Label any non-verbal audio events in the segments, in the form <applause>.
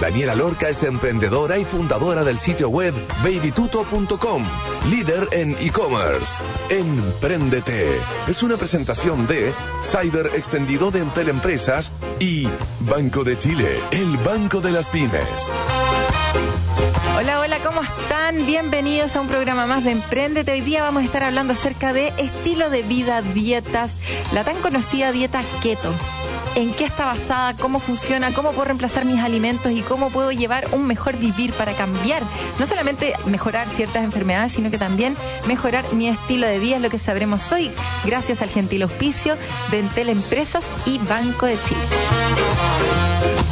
Daniela Lorca es emprendedora y fundadora del sitio web babytuto.com, líder en e-commerce. Empréndete es una presentación de Cyber Extendido de Entel Empresas y Banco de Chile, el banco de las pymes. Hola, hola, ¿cómo están? Bienvenidos a un programa más de Emprendete. Hoy día vamos a estar hablando acerca de estilo de vida, dietas, la tan conocida dieta keto en qué está basada, cómo funciona, cómo puedo reemplazar mis alimentos y cómo puedo llevar un mejor vivir para cambiar, no solamente mejorar ciertas enfermedades, sino que también mejorar mi estilo de vida, es lo que sabremos hoy, gracias al gentil auspicio de Entel Empresas y Banco de Chile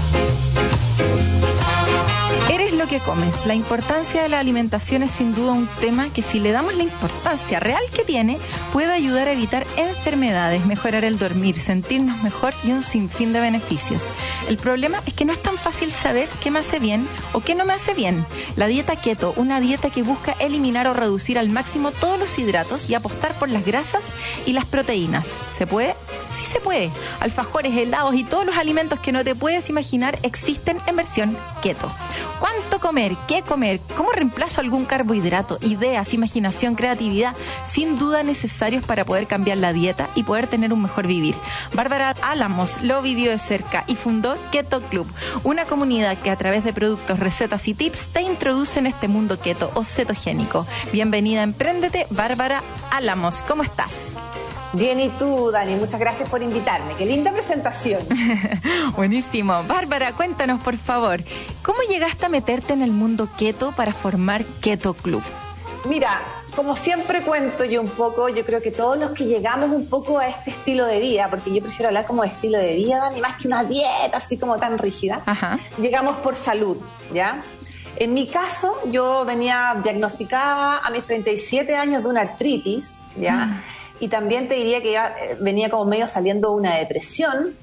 lo que comes. La importancia de la alimentación es sin duda un tema que si le damos la importancia real que tiene, puede ayudar a evitar enfermedades, mejorar el dormir, sentirnos mejor y un sinfín de beneficios. El problema es que no es tan fácil saber qué me hace bien o qué no me hace bien. La dieta keto, una dieta que busca eliminar o reducir al máximo todos los hidratos y apostar por las grasas y las proteínas. ¿Se puede? Sí se puede. Alfajores, helados y todos los alimentos que no te puedes imaginar existen en versión keto. ¿Cuánto comer? ¿Qué comer? ¿Cómo reemplazo algún carbohidrato? Ideas, imaginación, creatividad, sin duda necesarios para poder cambiar la dieta y poder tener un mejor vivir. Bárbara Álamos lo vivió de cerca y fundó Keto Club, una comunidad que a través de productos, recetas y tips te introduce en este mundo keto o cetogénico. Bienvenida a Emprendete, Bárbara Álamos. ¿Cómo estás? Bien, y tú, Dani, muchas gracias por invitarme. Qué linda presentación. <laughs> Buenísimo. Bárbara, cuéntanos, por favor, ¿cómo llegaste a meterte en el mundo keto para formar Keto Club? Mira, como siempre cuento yo un poco, yo creo que todos los que llegamos un poco a este estilo de vida, porque yo prefiero hablar como de estilo de vida, Dani, más que una dieta así como tan rígida, llegamos por salud, ¿ya? En mi caso, yo venía diagnosticada a mis 37 años de una artritis, ¿ya? Mm y también te diría que ya eh, venía como medio saliendo una depresión.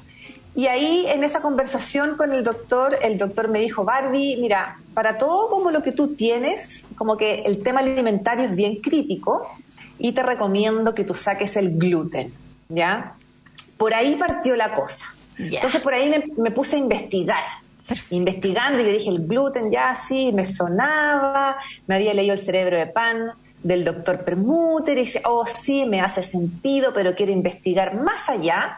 Y ahí en esa conversación con el doctor, el doctor me dijo, Barbie, mira, para todo como lo que tú tienes, como que el tema alimentario es bien crítico y te recomiendo que tú saques el gluten, ¿ya? Por ahí partió la cosa. Entonces por ahí me, puse a investigar. Investigando y le dije, el gluten ya sí, me sonaba, me había leído el cerebro de pan, del doctor Permuter y dice, oh sí, me hace sentido, pero quiero investigar más allá.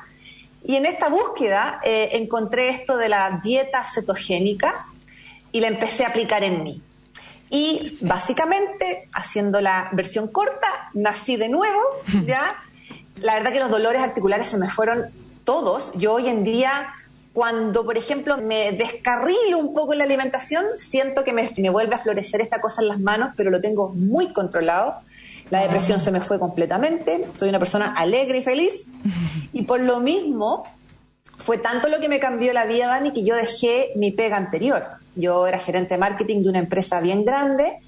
Y en esta búsqueda eh, encontré esto de la dieta cetogénica y la empecé a aplicar en mí. Y básicamente, haciendo la versión corta, nací de nuevo, <laughs> ¿ya? La verdad que los dolores articulares se me fueron todos. Yo hoy en día cuando, por ejemplo, me descarrilo un poco en la alimentación, siento que me, vuelve a florecer esta cosa en las manos, pero lo tengo muy controlado. La depresión se me fue completamente. Soy una persona alegre y feliz. <laughs> Y por lo mismo, fue tanto lo que me cambió la vida, Dani, que yo dejé mi pega anterior. Yo era gerente de marketing de una empresa bien grande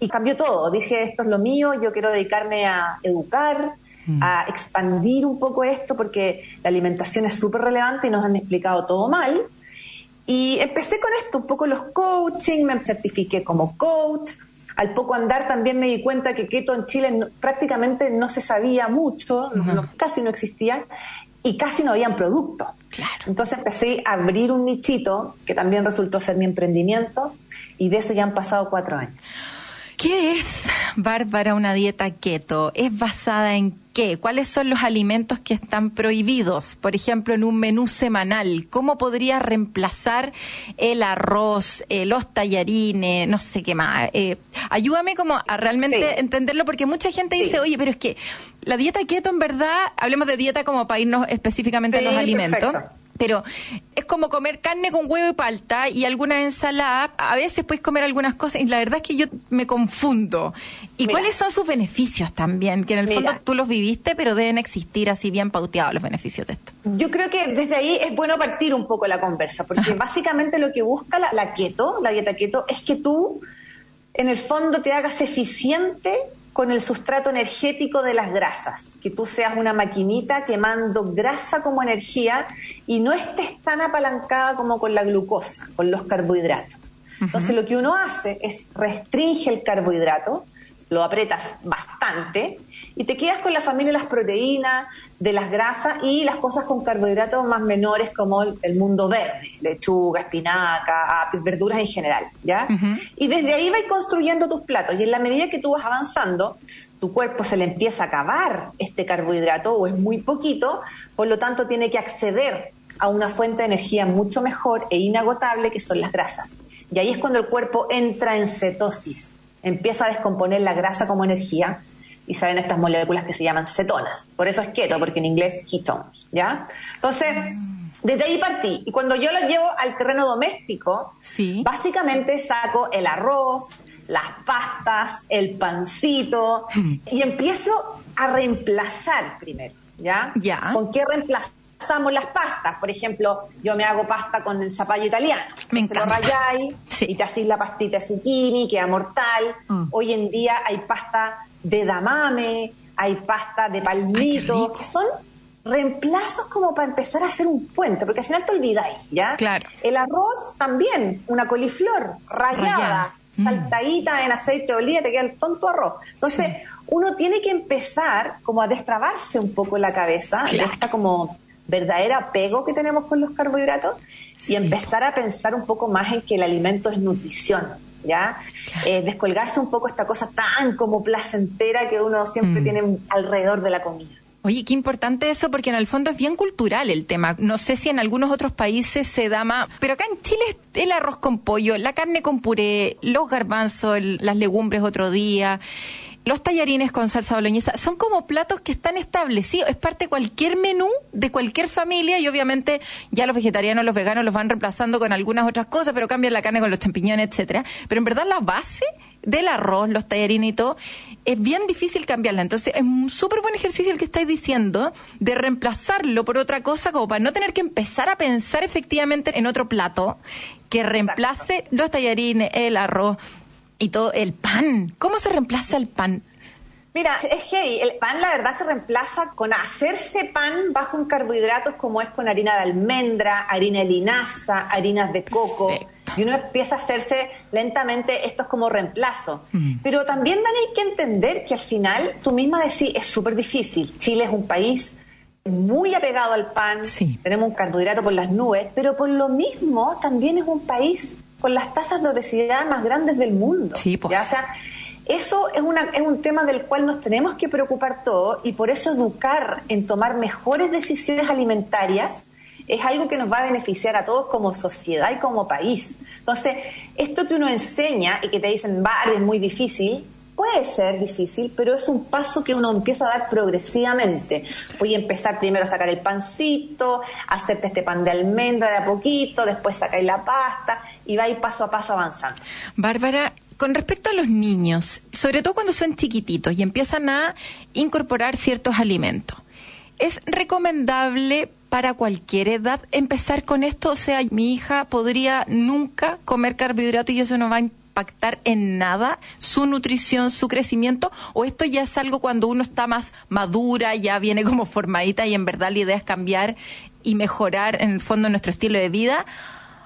y cambió todo. Dije, esto es lo mío, yo quiero dedicarme a educar, a expandir un poco esto porque la alimentación es súper relevante y nos han explicado todo mal. Y empecé con esto, un poco los coaching, me certifiqué como coach. Al poco andar también me di cuenta que keto en Chile prácticamente no se sabía mucho, casi no existía y casi no habían productos. Claro. Entonces empecé a abrir un nichito que también resultó ser mi emprendimiento y de eso ya han pasado cuatro años. ¿Qué es, Bárbara, una dieta keto? ¿Es basada en qué? ¿Cuáles son los alimentos que están prohibidos? Por ejemplo, en un menú semanal, ¿cómo podría reemplazar el arroz, eh, los tallarines, no sé qué más? Eh, ayúdame como a realmente entenderlo, porque mucha gente dice, oye, pero es que la dieta keto en verdad, hablemos de dieta como para irnos específicamente a los alimentos pero es como comer carne con huevo y palta y alguna ensalada. A veces puedes comer algunas cosas y la verdad es que yo me confundo. ¿Y cuáles son sus beneficios también? Que en el fondo tú los viviste, pero deben existir así bien pauteados los beneficios de esto. Yo creo que desde ahí es bueno partir un poco la conversa, porque básicamente lo que busca la, la keto, la dieta keto, es que tú en el fondo te hagas eficiente con el sustrato energético de las grasas, que tú seas una maquinita quemando grasa como energía y no estés tan apalancada como con la glucosa, con los carbohidratos. Entonces lo que uno hace es restringe el carbohidrato, lo apretas bastante y te quedas con la familia de las proteínas, de las grasas y las cosas con carbohidratos más menores como el mundo verde, lechuga, espinaca, verduras en general, ¿ya? Y desde ahí vas construyendo tus platos y en la medida que tú vas avanzando, tu cuerpo se le empieza a acabar este carbohidrato o es muy poquito, por lo tanto tiene que acceder a una fuente de energía mucho mejor e inagotable que son las grasas. Y ahí es cuando el cuerpo entra en cetosis, empieza a descomponer la grasa como energía y salen estas moléculas que se llaman cetonas. Por eso es keto, porque en inglés ketones, ¿ya? Entonces, desde ahí partí. Y cuando yo lo llevo al terreno doméstico, básicamente saco el arroz, las pastas, el pancito, y empiezo a reemplazar primero, ¿ya? Ya. ¿Con qué reemplazamos las pastas? Por ejemplo, yo me hago pasta con el zapallo italiano. Me encanta. lo rayáis y te hacéis la pastita de zucchini, queda mortal. Mm. Hoy en día hay pasta de damame, hay pasta de palmito, que son reemplazos como para empezar a hacer un puente, porque al final te olvidáis, ¿ya? Claro. El arroz también, una coliflor rayada, Mm. saltadita en aceite de oliva, te queda el tonto arroz. Entonces, uno tiene que empezar como a destrabarse un poco la cabeza de esta como verdadera apego que tenemos con los carbohidratos y empezar a pensar un poco más en que el alimento es nutrición. ¿Ya? Eh, descolgarse un poco esta cosa tan como placentera que uno siempre mm. tiene alrededor de la comida. Oye, qué importante eso porque en el fondo es bien cultural el tema. No sé si en algunos otros países se da más, pero acá en Chile el arroz con pollo, la carne con puré, los garbanzos, las legumbres otro día. Los tallarines con salsa boloñesa son como platos que están establecidos, es parte de cualquier menú de cualquier familia y obviamente ya los vegetarianos, los veganos los van reemplazando con algunas otras cosas, pero cambian la carne con los champiñones, etcétera. Pero en verdad la base del arroz, los tallarines y todo, es bien difícil cambiarla. Entonces, es un súper buen ejercicio el que estáis diciendo de reemplazarlo por otra cosa, como para no tener que empezar a pensar efectivamente en otro plato que reemplace los tallarines, el arroz y todo, el pan. ¿Cómo se reemplaza el pan? Mira, es heavy. El pan, la verdad, se reemplaza con hacerse pan bajo un carbohidratos como es con harina de almendra, harina de linaza, harinas de coco. Y uno empieza a hacerse lentamente esto es como reemplazo. Mm. Pero también, Dani, hay que entender que al final, tú misma decís, es súper difícil. Chile es un país muy apegado al pan, tenemos un carbohidrato por las nubes, pero por lo mismo también es un país con las tasas de obesidad más grandes del mundo. Sí, pues. ¿ya? O sea, eso es, una, es un tema del cual nos tenemos que preocupar todos y por eso educar en tomar mejores decisiones alimentarias es algo que nos va a beneficiar a todos como sociedad y como país. Entonces, esto que uno enseña y que te dicen, va, es muy difícil, puede ser difícil, pero es un paso que uno empieza a dar progresivamente. Voy a empezar primero a sacar el pancito, hacerte este pan de almendra de a poquito, después sacar la pasta y va a ir paso a paso avanzando. Bárbara, con respecto a los niños, sobre todo cuando son chiquititos y empiezan a incorporar ciertos alimentos, ¿es recomendable para cualquier edad empezar con esto? O sea, mi hija podría nunca comer carbohidratos y eso no va a impactar en nada su nutrición, su crecimiento, o esto ya es algo cuando uno está más madura, ya viene como formadita y en verdad la idea es cambiar y mejorar en el fondo nuestro estilo de vida.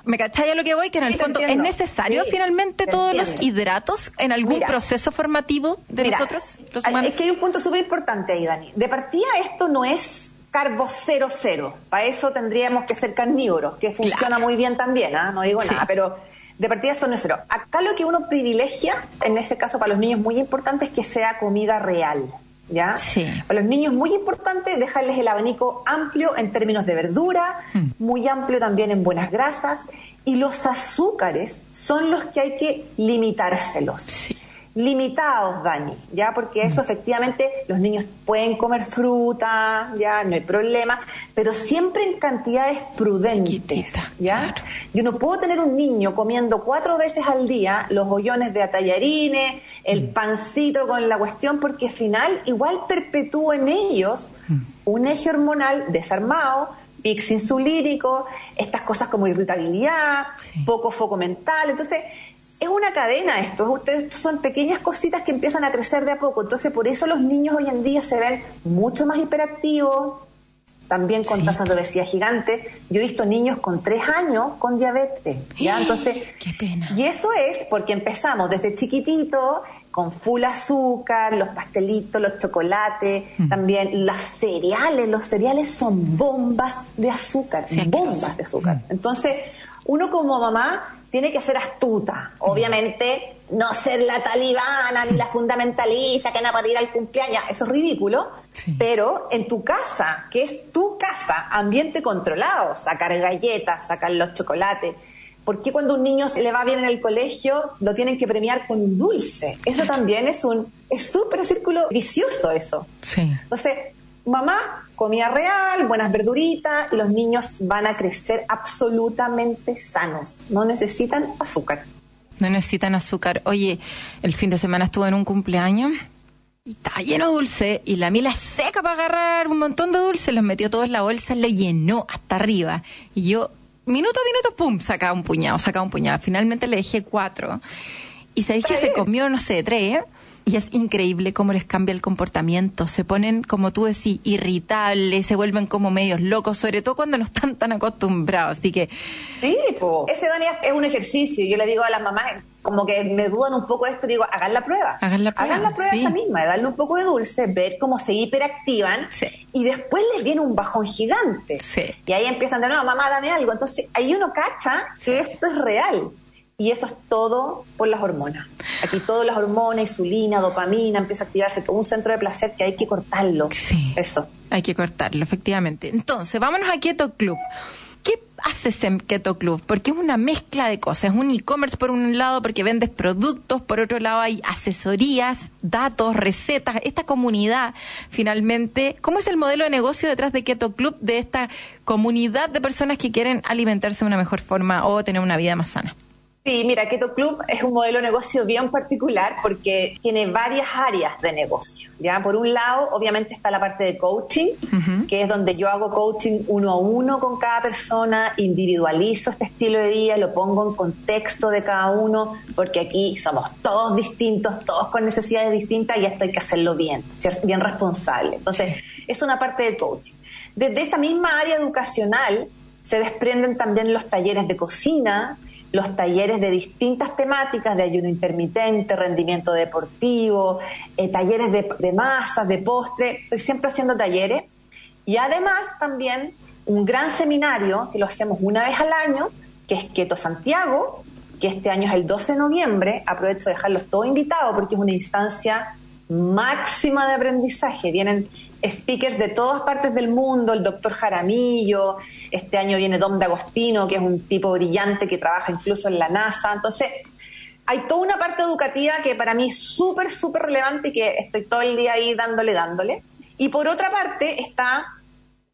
¿Me cacháis a lo que voy? Que en el fondo es necesario finalmente todos los hidratos en algún proceso formativo de nosotros, los humanos. Es que hay un punto súper importante ahí, Dani. De partida esto no es carbo cero cero. Para eso tendríamos que ser carnívoros, que funciona muy bien también, ¿ah? no digo nada, pero de partida esto no es cero. Acá lo que uno privilegia, en ese caso para los niños muy importante, es que sea comida real. ¿ya? Sí. Para los niños muy importante dejarles el abanico amplio en términos de verdura, mm. muy amplio también en buenas grasas, y los azúcares son los que hay que limitárselos. Sí limitados, Dani, ¿ya? Porque eso efectivamente los niños pueden comer fruta, ¿ya? No hay problema, pero siempre en cantidades prudentes, ¿ya? Yo no puedo tener un niño comiendo cuatro veces al día los bollones de atallarines, el mm. pancito con la cuestión, porque al final igual perpetúo en ellos mm. un eje hormonal desarmado, pics insulínico, estas cosas como irritabilidad, poco foco mental, entonces es una cadena esto, ustedes son pequeñas cositas que empiezan a crecer de a poco, entonces por eso los niños hoy en día se ven mucho más hiperactivos, también con tasas de obesidad gigante. Yo he visto niños con tres años con diabetes, ¿ya? Entonces, qué pena. Y eso es porque empezamos desde chiquitito con full azúcar, los pastelitos, los chocolates, mm. también los cereales. Los cereales son bombas de azúcar, bombas de azúcar. Mm. Entonces, uno como mamá tiene que ser astuta. Obviamente, no ser la talibana ni la fundamentalista que no puede ir al cumpleaños, eso es ridículo, pero en tu casa, que es tu casa, ambiente controlado, sacar galletas, sacar los chocolates. ¿Por qué cuando un niño le va bien en el colegio lo tienen que premiar con un dulce? Eso también es un es súper círculo vicioso eso. Sí. Entonces, mamá, comida real, buenas verduritas y los niños van a crecer absolutamente sanos. No necesitan azúcar. No necesitan azúcar. Oye, el fin de semana estuve en un cumpleaños y estaba lleno de dulce y la mila seca para agarrar un montón de dulce, los metió todos en la bolsa, le llenó hasta arriba. Y yo, minuto a minuto, pum, sacaba un puñado, sacaba un puñado. Finalmente le dejé cuatro. Y sabéis que se comió, no sé, tres. Y es increíble cómo les cambia el comportamiento. Se ponen, como tú decís, irritables, se vuelven como medios locos, sobre todo cuando no están tan acostumbrados. Así que. Sí, ese Dani es un ejercicio. Yo le digo a las mamás, como que me dudan un poco esto, digo, hagan la prueba. Hagan la prueba. Hagan la prueba esa misma, de darle un poco de dulce, ver cómo se hiperactivan. Y después les viene un bajón gigante. Y ahí empiezan de nuevo, mamá, dame algo. Entonces, ahí uno cacha que esto es real. Y eso es todo por las hormonas. Aquí todas las hormonas, insulina, dopamina, empieza a activarse todo un centro de placer que hay que cortarlo. Sí. Eso. Hay que cortarlo, efectivamente. Entonces, vámonos a Keto Club. ¿Qué haces en Keto Club? Porque es una mezcla de cosas. Es un e-commerce por un lado porque vendes productos, por otro lado hay asesorías, datos, recetas. Esta comunidad, finalmente, ¿cómo es el modelo de negocio detrás de Keto Club, de esta comunidad de personas que quieren alimentarse de una mejor forma o tener una vida más sana? Sí, mira, Keto Club es un modelo de negocio bien particular porque tiene varias áreas de negocio. Ya, por un lado, obviamente está la parte de coaching, que es donde yo hago coaching uno a uno con cada persona, individualizo este estilo de vida, lo pongo en contexto de cada uno, porque aquí somos todos distintos, todos con necesidades distintas y esto hay que hacerlo bien, bien responsable. Entonces, es una parte de coaching. Desde esa misma área educacional se desprenden también los talleres de cocina, los talleres de distintas temáticas, de ayuno intermitente, rendimiento deportivo, eh, talleres de, masas, de postre, estoy siempre haciendo talleres. Y además también un gran seminario que lo hacemos una vez al año, que es Keto Santiago, que este año es el 12 de noviembre. Aprovecho de dejarlos todos invitados porque es una instancia máxima de aprendizaje. Vienen speakers de todas partes del mundo, el doctor Jaramillo, este año viene Dom D'Agostino, que es un tipo brillante que trabaja incluso en la NASA. Entonces, hay toda una parte educativa que para mí es súper, súper relevante y que estoy todo el día ahí dándole, dándole. Y por otra parte está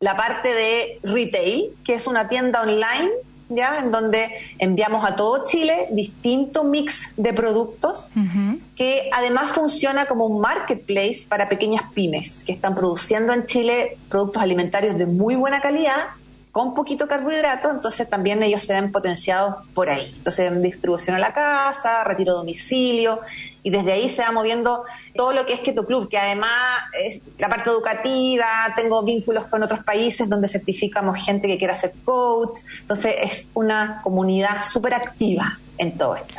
la parte de retail, que es una tienda online ¿ya? En donde enviamos a todo Chile distinto mix de productos que además funciona como un marketplace para pequeñas pymes que están produciendo en Chile productos alimentarios de muy buena calidad con poquito carbohidrato, entonces también ellos se ven potenciados por ahí. Entonces, distribución a la casa, retiro a domicilio, y desde ahí se va moviendo todo lo que es Keto Club, que además es la parte educativa, tengo vínculos con otros países donde certificamos gente que quiera ser coach, entonces es una comunidad súper activa en todo esto.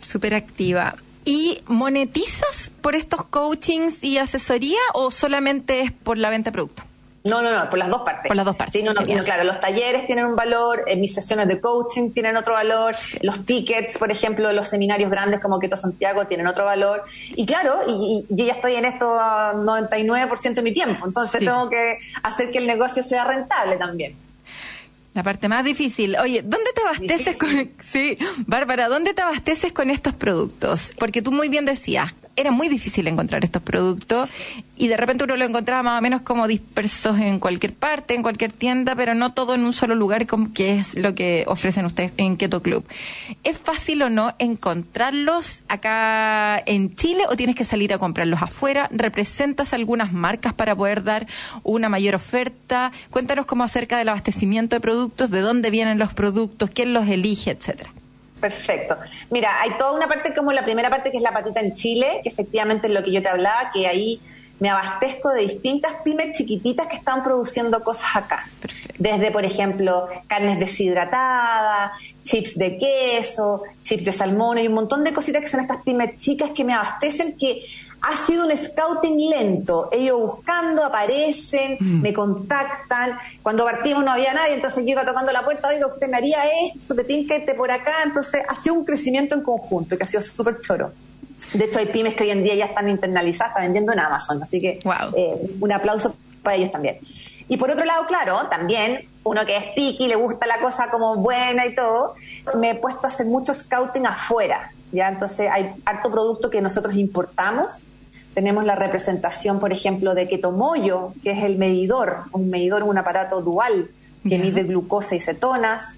Súper activa. ¿Y monetizas por estos coachings y asesoría o solamente es por la venta de productos? No, no, no, por las dos partes. Por las dos partes. Sí, no, no, claro, los talleres tienen un valor, eh, mis sesiones de coaching tienen otro valor, los tickets, por ejemplo, los seminarios grandes como Keto Santiago tienen otro valor. Y claro, y, yo ya estoy en esto 99% de mi tiempo, entonces tengo que hacer que el negocio sea rentable también. La parte más difícil. Oye, ¿dónde te abasteces con... <laughs> Sí, Bárbara, ¿dónde te abasteces con estos productos? Porque tú muy bien decías, era muy difícil encontrar estos productos y de repente uno lo encontraba más o menos como dispersos en cualquier parte, en cualquier tienda, pero no todo en un solo lugar, que es lo que ofrecen ustedes en Keto Club. ¿Es fácil o no encontrarlos acá en Chile o tienes que salir a comprarlos afuera? ¿Representas algunas marcas para poder dar una mayor oferta? Cuéntanos cómo acerca del abastecimiento de productos, de dónde vienen los productos, quién los elige, etcétera. Perfecto. Mira, hay toda una parte como la primera parte que es la patita en Chile, que efectivamente es lo que yo te hablaba, que ahí me abastezco de distintas pymes chiquititas que están produciendo cosas acá. Desde, por ejemplo, carnes deshidratadas, chips de queso, chips de salmón y un montón de cositas que son estas pymes chicas que me abastecen que ha sido un scouting lento. Ellos buscando, aparecen, mm. me contactan. Cuando partimos no había nadie, entonces yo iba tocando la puerta, oiga, usted me haría esto, te tiene que irte por acá. Entonces ha sido un crecimiento en conjunto que ha sido súper choro. De hecho, hay pymes que hoy en día ya están internalizadas, están vendiendo en Amazon. Así que eh, un aplauso para ellos también. Y por otro lado, claro, también uno que es piqui, le gusta la cosa como buena y todo, me he puesto a hacer mucho scouting afuera. ¿ya? Entonces hay harto producto que nosotros importamos tenemos la representación, por ejemplo, de Ketomoyo, que es el medidor, un medidor, un aparato dual que mide glucosa y cetonas.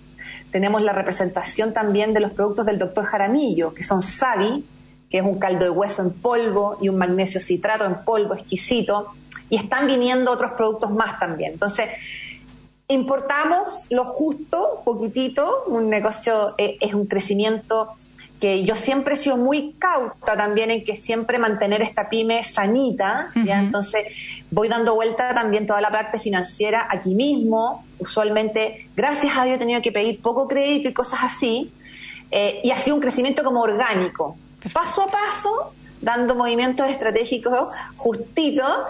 Tenemos la representación también de los productos del doctor Jaramillo, que son Savi, que es un caldo de hueso en polvo y un magnesio citrato en polvo exquisito. Y están viniendo otros productos más también. Entonces, importamos lo justo, poquitito, un negocio eh, es un crecimiento que yo siempre he sido muy cauta también en que siempre mantener esta pyme sanita, ¿ya? Entonces voy dando vuelta también toda la parte financiera aquí mismo. Usualmente, gracias a Dios, he tenido que pedir poco crédito y cosas así. Eh, y ha sido un crecimiento como orgánico, paso a paso, dando movimientos estratégicos justitos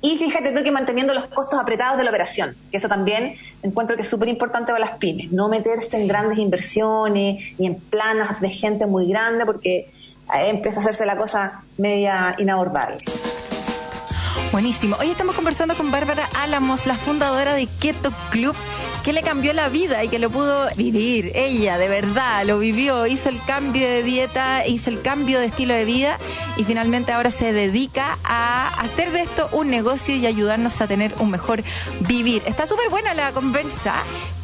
y fíjate tú que manteniendo los costos apretados de la operación, que eso también encuentro que es súper importante para las pymes, no meterse en grandes inversiones ni en planas de gente muy grande porque empieza a hacerse la cosa media inabordable. Buenísimo. Hoy estamos conversando con Bárbara Álamos, la fundadora de Keto Club que le cambió la vida y que lo pudo vivir. Ella, de verdad, lo vivió, hizo el cambio de dieta, hizo el cambio de estilo de vida y finalmente ahora se dedica a hacer de esto un negocio y ayudarnos a tener un mejor vivir. Está súper buena la conversa,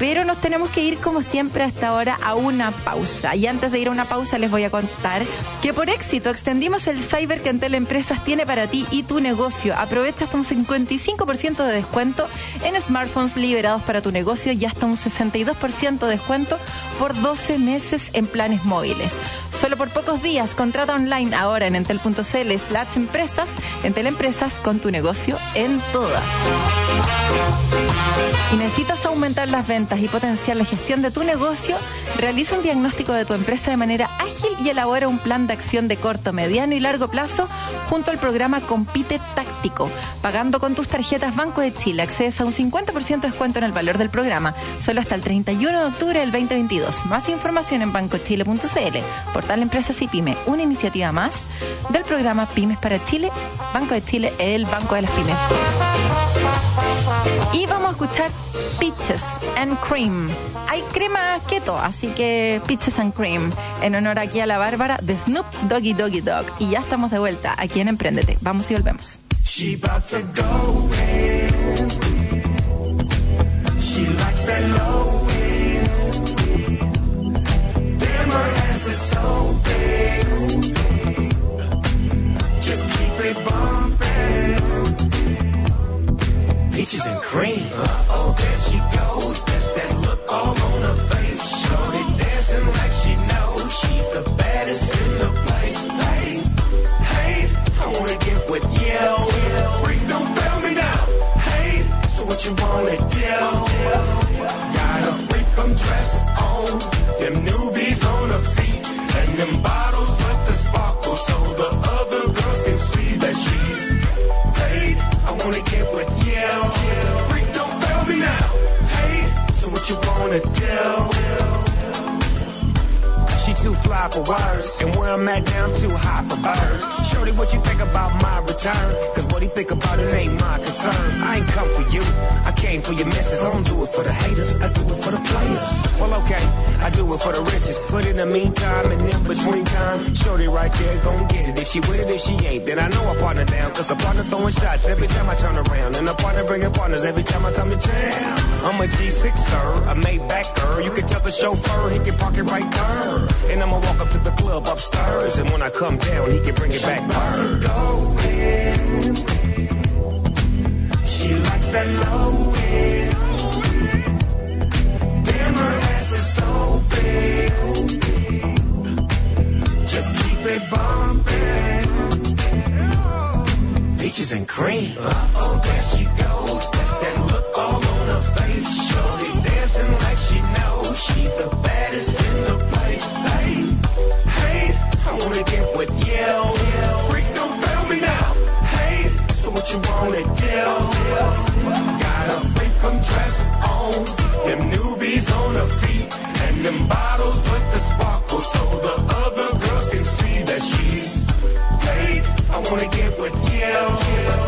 pero nos tenemos que ir como siempre hasta ahora a una pausa. Y antes de ir a una pausa les voy a contar que por éxito extendimos el cyber que Entel Empresas tiene para ti y tu negocio. Aprovecha hasta un 55% de descuento en smartphones liberados para tu negocio y hasta un 62% de descuento por 12 meses en planes móviles. Solo por pocos días, contrata online ahora en entel.cl slash empresas, Entel Empresas con tu negocio en todas. Y necesitas aumentar las ventas y potenciar la gestión de tu negocio, realiza un diagnóstico de tu empresa de manera ágil y elabora un plan de acción de corto, mediano y largo plazo junto al programa Compite Táctico. Pagando con tus tarjetas Banco de Chile, accedes a un 50% de descuento en el valor del programa, solo hasta el 31 de octubre del 2022. Más información en bancochile.cl, portal Empresas y Pyme, una iniciativa más del programa Pymes para Chile, Banco de Chile, el Banco de las Pymes. Y vamos a escuchar Peaches and Cream. Hay crema keto, así que Peaches and Cream. En honor aquí a la Bárbara de Snoop Doggy Doggy Dog. Y ya estamos de vuelta aquí en Emprendete. Vamos y volvemos. She about to go in. She likes that low Peaches and cream. Uh-oh, there she goes. That's that look all on her face. Shorty dancing like she knows she's the baddest in the place. Hey, hey, I wanna get with you. Freak, don't fail me now. Hey, so what you wanna do? Got a freak, I'm on. Them newbies on her feet. And them bottles fly for words, and where I'm at now, I'm too high for birds. Shorty, what you think about my return? Cause what he think about it ain't my concern. I ain't come for you, I came for your methods. I don't do it for the haters, I do it for the players. Well, okay, I do it for the riches. But in the meantime, and in between time, Shorty right there gon' get it. If she with it, if she ain't, then I know I partner down. Cause a partner throwing shots every time I turn around. And a partner bringing partners every time I come to town. I'm a G6 girl, a Maybach girl. You can tell the chauffeur he can park it right there. And I'ma walk up to the club upstairs. And when I come down, he can bring it back burn. Go in. She likes that low end. Damn, her ass is so big. Just keep it bumping. peaches and cream. Uh-oh, there she goes. That's that look all on her face. Shorty dancing like she knows she's the baddest wanna get with you. Freak, don't fail me now. Hey, so what you wanna do? Got a freak from dress on, them newbies on her feet, and them bottles with the sparkle, so the other girls can see that she's paid. I wanna get with you.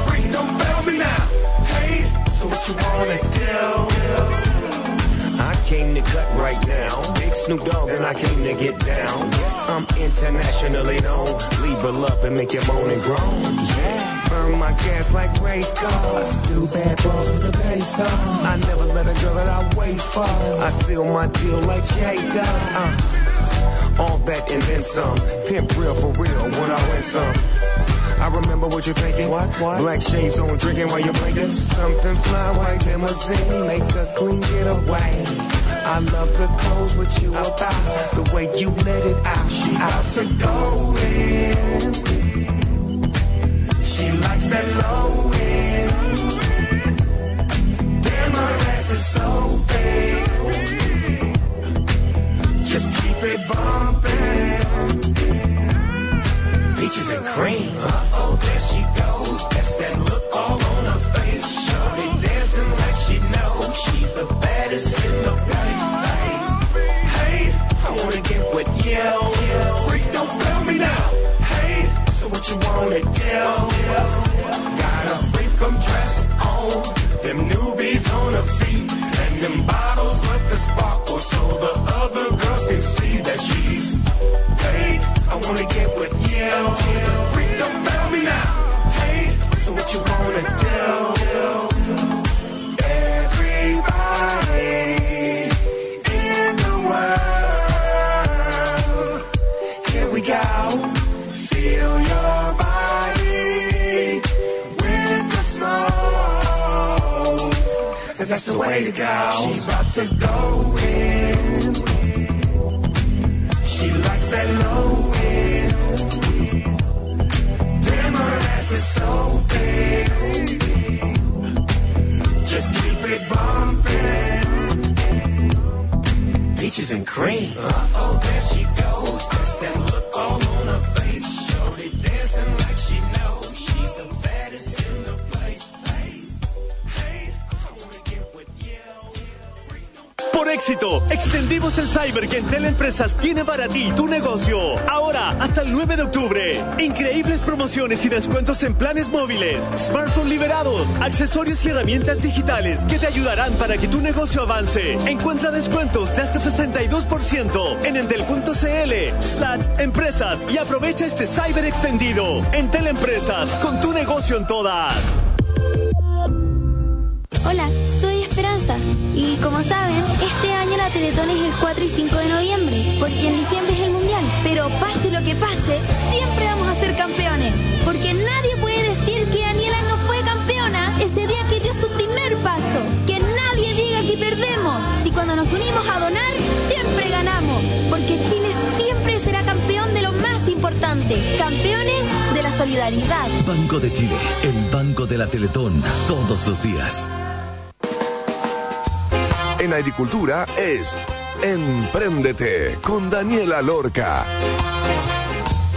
Freak, don't fail me now. Hey, so what you wanna do? I came to cut right now. Big Snoop Dogg and I came to get down. I'm internationally known. Libra love and make you moan and groan. Yeah. Burn my gas like race cars. Two bad balls with the bass on. I never let a girl that I wait for. I seal my deal like Jada. Uh, all that and then some. Pimp real for real when I win some. I remember what you're thinking. What? What? Black shades on, drinking while you're blinking. Something fly, white limousine, make a clean getaway. I love the clothes with you about the way you let it out. She out to go in. She likes that low end. Damn, her ass is so big. Just keep it bumping. Peaches and cream. it down. Gotta freak them dressed way to go. She's about to go in. She likes that low end. Damn, her ass is so big. Just keep it bumping. Peaches and cream. Uh-oh, there she éxito, extendimos el cyber que Entel Empresas tiene para ti, tu negocio. Ahora, hasta el 9 de octubre. Increíbles promociones y descuentos en planes móviles, smartphones liberados, accesorios y herramientas digitales que te ayudarán para que tu negocio avance. Encuentra descuentos de hasta 62% en entel.cl slash empresas y aprovecha este cyber extendido. Entel Empresas, con tu negocio en todas. Hola, soy. Y como saben, este año la Teletón es el 4 y 5 de noviembre, porque en diciembre es el Mundial. Pero pase lo que pase, siempre vamos a ser campeones. Porque nadie puede decir que Daniela no fue campeona ese día que dio su primer paso. Que nadie diga que perdemos. Si cuando nos unimos a donar, siempre ganamos. Porque Chile siempre será campeón de lo más importante. Campeones de la solidaridad. Banco de Chile, el banco de la Teletón, todos los días. En agricultura es Empréndete con Daniela Lorca.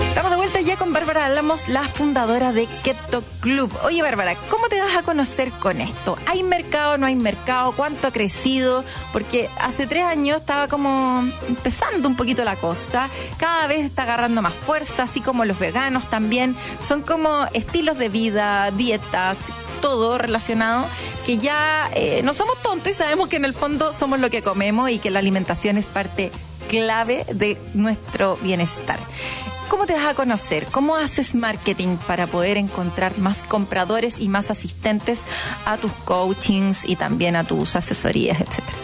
Estamos de vuelta ya con Bárbara Álamos, la fundadora de Keto Club. Oye, Bárbara, ¿cómo te vas a conocer con esto? ¿Hay mercado, no hay mercado? ¿Cuánto ha crecido? Porque hace tres años estaba como empezando un poquito la cosa. Cada vez está agarrando más fuerza, así como los veganos también. Son como estilos de vida, dietas, todo relacionado, que ya eh, no somos tontos y sabemos que en el fondo somos lo que comemos y que la alimentación es parte clave de nuestro bienestar. ¿Cómo te vas a conocer? ¿Cómo haces marketing para poder encontrar más compradores y más asistentes a tus coachings y también a tus asesorías, etcétera?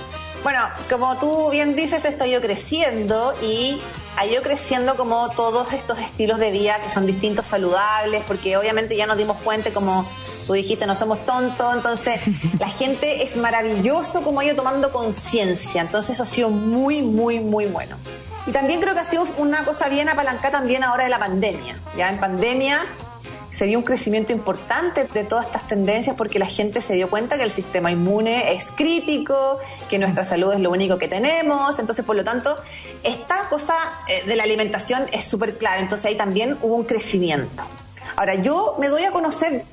Bueno, como tú bien dices, estoy yo creciendo y ha ido creciendo como todos estos estilos de vida que son distintos, saludables, porque obviamente ya nos dimos cuenta, como tú dijiste, no somos tontos, entonces <laughs> la gente es maravilloso como ha ido tomando conciencia, entonces eso ha sido muy, muy, muy bueno. Y también creo que ha sido una cosa bien apalancada también ahora de la pandemia. Ya en pandemia se vio un crecimiento importante de todas estas tendencias porque la gente se dio cuenta que el sistema inmune es crítico, que nuestra salud es lo único que tenemos, entonces por lo tanto esta cosa eh, de la alimentación es súper clave, entonces ahí también hubo un crecimiento. Ahora yo me doy a conocer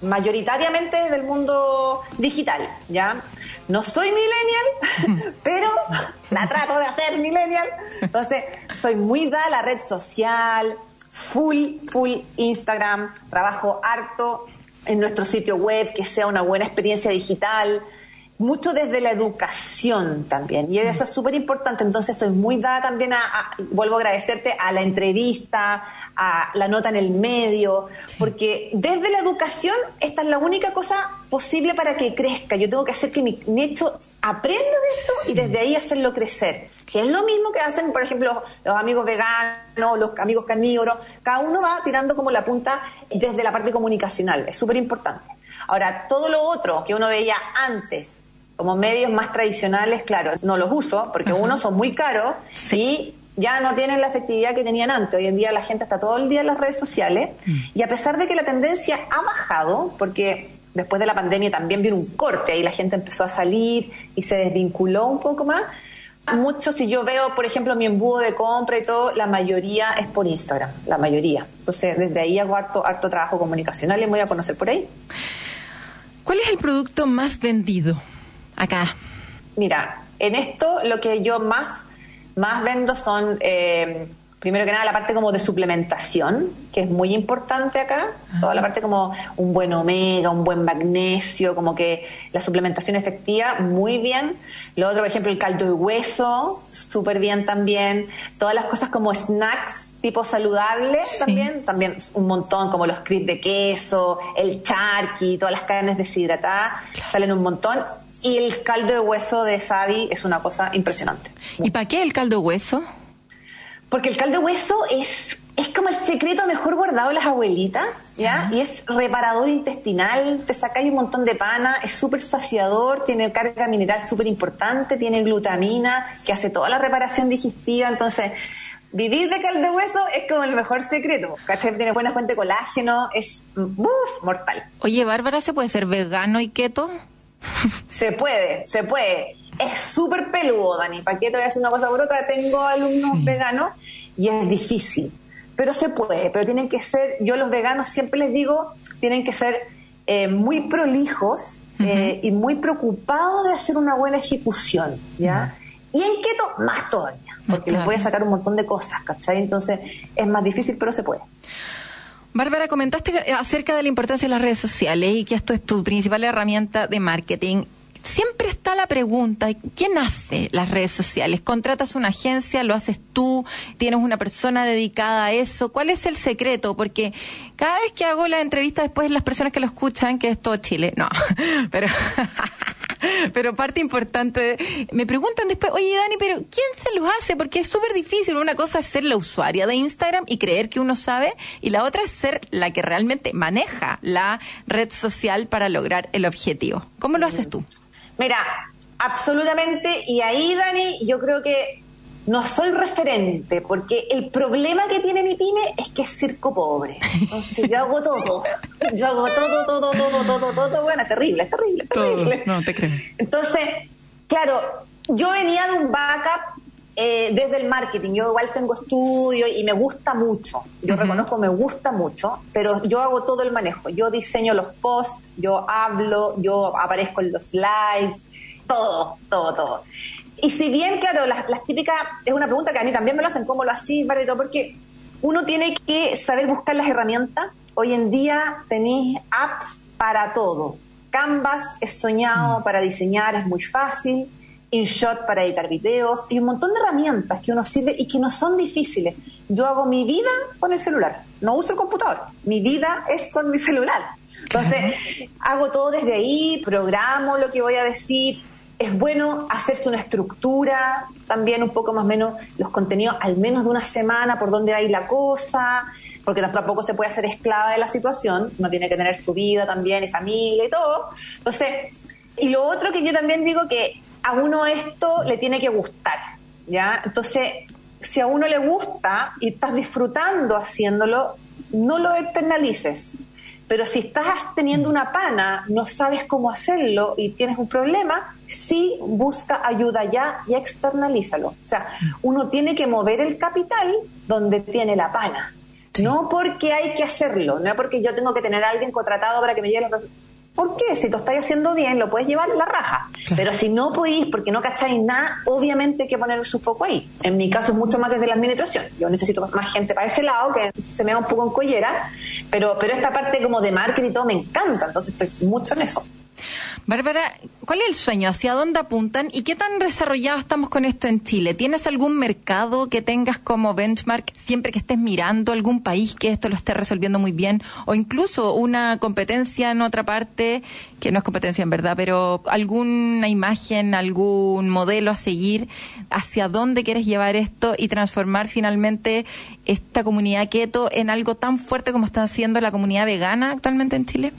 mayoritariamente del mundo digital, ¿ya? No soy millennial, <laughs> pero la trato de hacer millennial. Entonces, soy muy da la red social, full, full Instagram, trabajo harto en nuestro sitio web, que sea una buena experiencia digital, mucho desde la educación también, y eso es súper importante, entonces soy muy dada también a, vuelvo a agradecerte a la entrevista, a la nota en el medio, porque desde la educación esta es la única cosa posible para que crezca, yo tengo que hacer que mi nicho aprenda de esto y desde ahí hacerlo crecer, que es lo mismo que hacen, por ejemplo, los amigos veganos, los amigos carnívoros, cada uno va tirando como la punta desde la parte comunicacional, es súper importante. Ahora, todo lo otro que uno veía antes, como medios más tradicionales, claro, no los uso porque uno son muy caros y ya no tienen la efectividad que tenían antes. Hoy en día la gente está todo el día en las redes sociales mm. y a pesar de que la tendencia ha bajado, porque después de la pandemia también vino un corte y la gente empezó a salir y se desvinculó un poco más. Mucho, si yo veo, por ejemplo, mi embudo de compra y todo, la mayoría es por Instagram, la mayoría. Entonces, desde ahí hago harto, harto trabajo comunicacional y me voy a conocer por ahí. ¿Cuál es el producto más vendido acá? Mira, en esto lo que yo más, más vendo son, eh, primero que nada, la parte como de suplementación, que es muy importante acá. Toda la parte como un buen omega, un buen magnesio, como que la suplementación efectiva, muy bien. Lo otro, por ejemplo, el caldo de hueso, súper bien también. Todas las cosas como snacks tipo saludable también, también un montón, como los crisps de queso, el charqui, todas las carnes deshidratadas, salen un montón. Y el caldo de hueso de Sabi es una cosa impresionante. ¿Y para qué el caldo de hueso? Porque el caldo de hueso es, es como el secreto mejor guardado de las abuelitas, ¿ya? Y es reparador intestinal, te saca un montón de pana, es súper saciador, tiene carga mineral súper importante, tiene glutamina, que hace toda la reparación digestiva, entonces... Vivir de caldo de hueso es como el mejor secreto, ¿cachai? Tiene buena fuente de colágeno, es ¡buf! mortal. Oye, Bárbara, ¿se puede ser vegano y keto? Se puede, se puede. Es súper peludo, Dani. ¿Para qué te voy a hacer una cosa por otra? Tengo alumnos veganos y es difícil. Pero se puede, pero tienen que ser, yo los veganos siempre les digo, tienen que ser eh, muy prolijos eh, y muy preocupados de hacer una buena ejecución, ¿ya? Y en keto, más todavía, porque les puede sacar un montón de cosas, ¿cachai? Entonces es más difícil, pero se puede. Bárbara, comentaste acerca de la importancia de las redes sociales y que esto es tu principal herramienta de marketing. Siempre está la pregunta, ¿quién hace las redes sociales? ¿Contratas una agencia? ¿Lo haces tú? ¿Tienes una persona dedicada a eso? ¿Cuál es el secreto? Porque cada vez que hago la entrevista después las personas que lo escuchan, que es todo Chile, no, <laughs> pero <laughs> pero parte importante, me preguntan después, oye Dani, pero ¿quién se los hace? Porque es súper difícil. Una cosa es ser la usuaria de Instagram y creer que uno sabe, y la otra es ser la que realmente maneja la red social para lograr el objetivo. ¿Cómo lo haces tú? Mira, absolutamente, y ahí Dani, yo creo que no soy referente, porque el problema que tiene mi pyme es que es circo pobre. Entonces yo hago todo. Yo hago todo, todo, todo, todo, todo. Bueno, es terrible, es terrible, es terrible. No, te creo. Entonces, claro, yo venía de un backup eh, desde el marketing. Yo igual tengo estudio y me gusta mucho. Yo reconozco, me gusta mucho, pero yo hago todo el manejo. Yo diseño los posts, yo hablo, yo aparezco en los lives, todo, todo, todo. Y si bien, claro, las, típicas, es una pregunta que a mí también me lo hacen, ¿cómo lo hacís, todo Porque uno tiene que saber buscar las herramientas. Hoy en día tenéis apps para todo. Canvas es soñado mm. para diseñar, es muy fácil. InShot para editar videos y un montón de herramientas que uno sirve y que no son difíciles. Yo hago mi vida con el celular, no uso el computador, mi vida es con mi celular. Entonces, hago todo desde ahí, programo lo que voy a decir, es bueno hacerse una estructura, también un poco más o menos los contenidos, al menos de una semana, por donde hay la cosa, porque tampoco se puede hacer esclava de la situación, uno tiene que tener su vida también y familia y todo. Entonces, y lo otro que yo también digo que a uno esto le tiene que gustar, ¿ya? Entonces, si a uno le gusta y estás disfrutando haciéndolo, no lo externalices. Pero si estás teniendo una pana, no sabes cómo hacerlo y tienes un problema, sí busca ayuda ya y externalízalo. O sea, uno tiene que mover el capital donde tiene la pana. No porque hay que hacerlo, no porque yo tengo que tener a alguien contratado para que me lleve los ¿Por qué? Si lo estáis haciendo bien, lo puedes llevar en la raja. Pero si no podéis, porque no cacháis nada, obviamente hay que poner su foco ahí. En mi caso es mucho más desde la administración. Yo necesito más gente para ese lado, que se me da un poco en collera, pero, pero esta parte como de marketing y todo me encanta, entonces estoy mucho en eso. Bárbara, ¿cuál es el sueño? ¿Hacia dónde apuntan? ¿Y qué tan desarrollado estamos con esto en Chile? ¿Tienes algún mercado que tengas como benchmark siempre que estés mirando algún país que esto lo esté resolviendo muy bien? O incluso una competencia en otra parte, que no es competencia en verdad, pero alguna imagen, algún modelo a seguir, hacia dónde quieres llevar esto y transformar finalmente esta comunidad keto en algo tan fuerte como está haciendo la comunidad vegana actualmente en Chile?